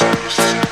Thank you.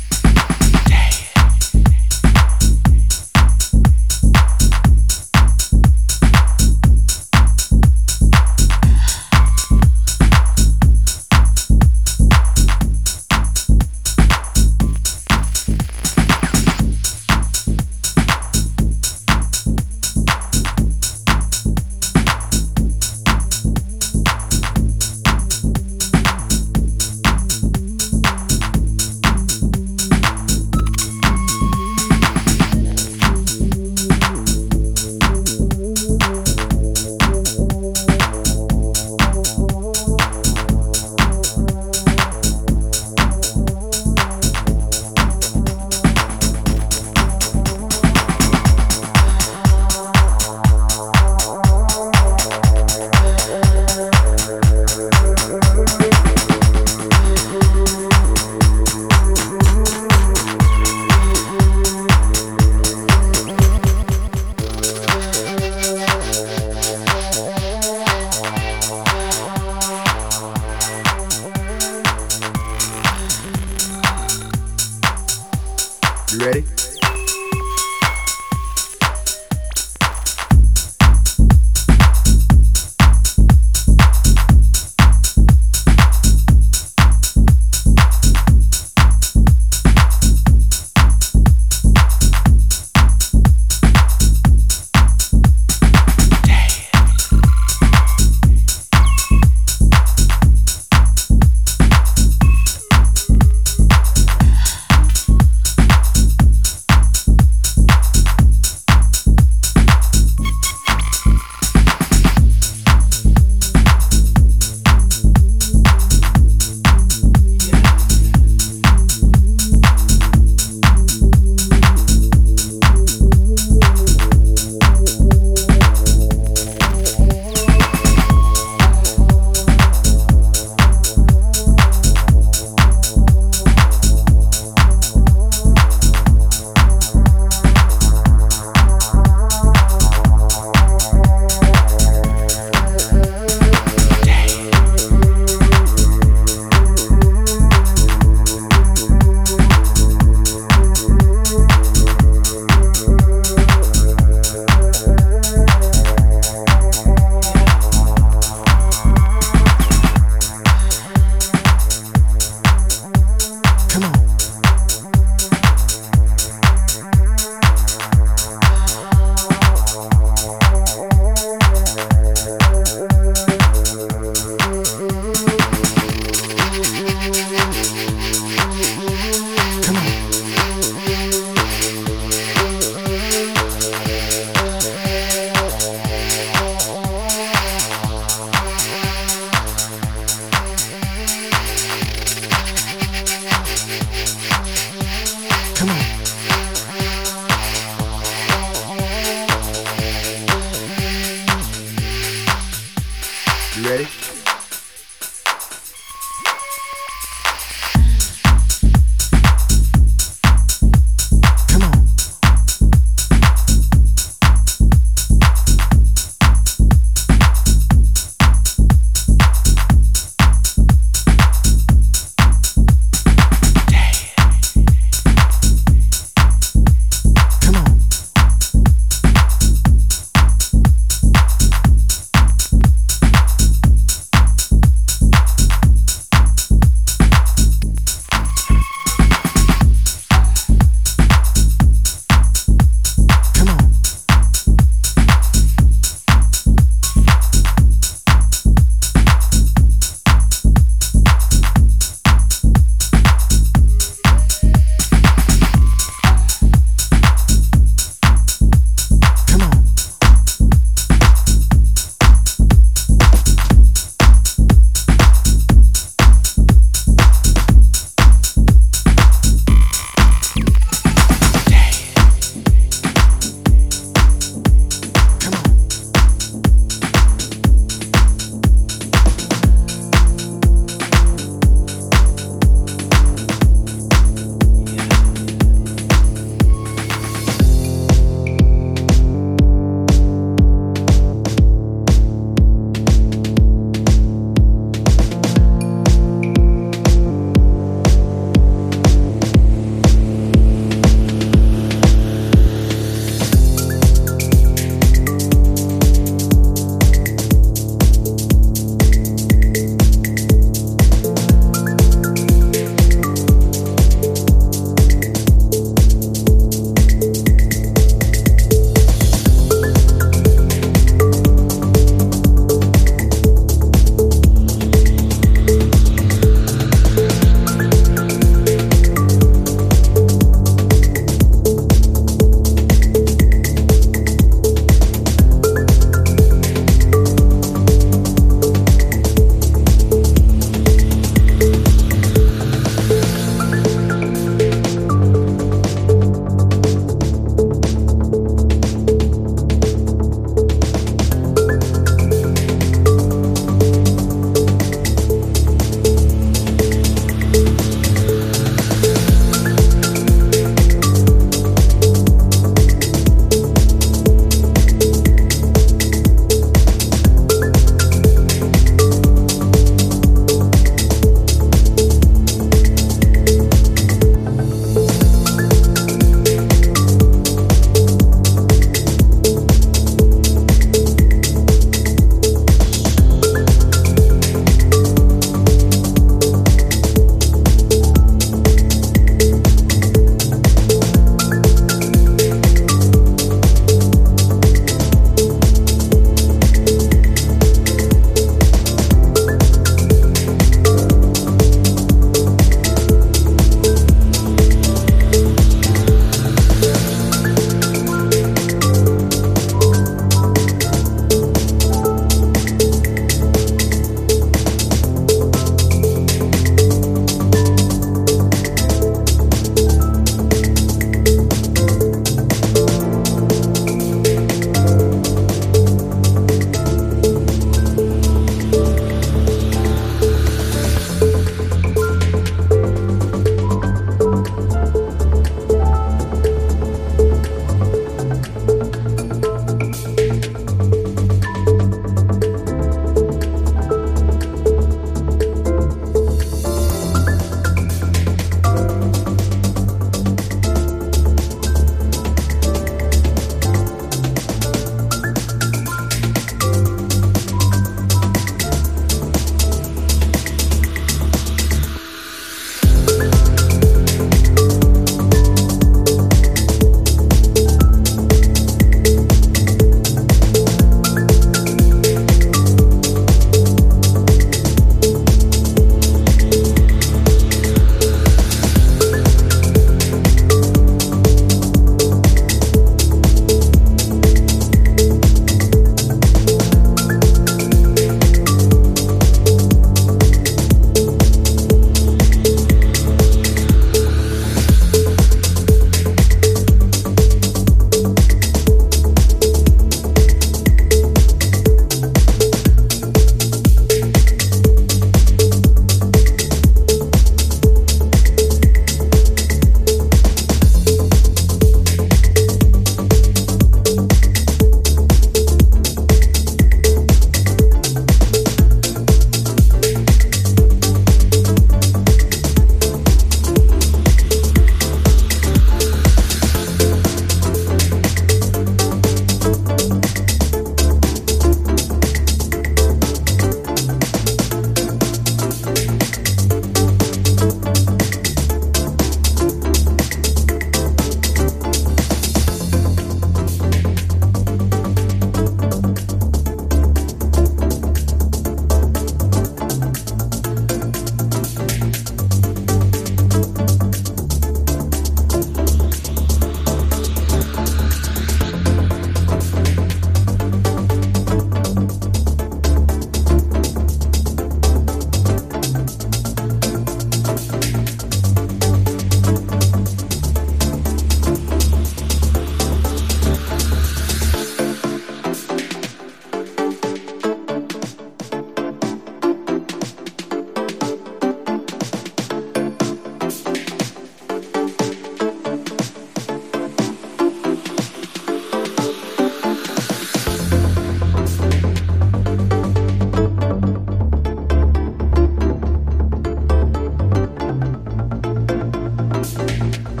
あ!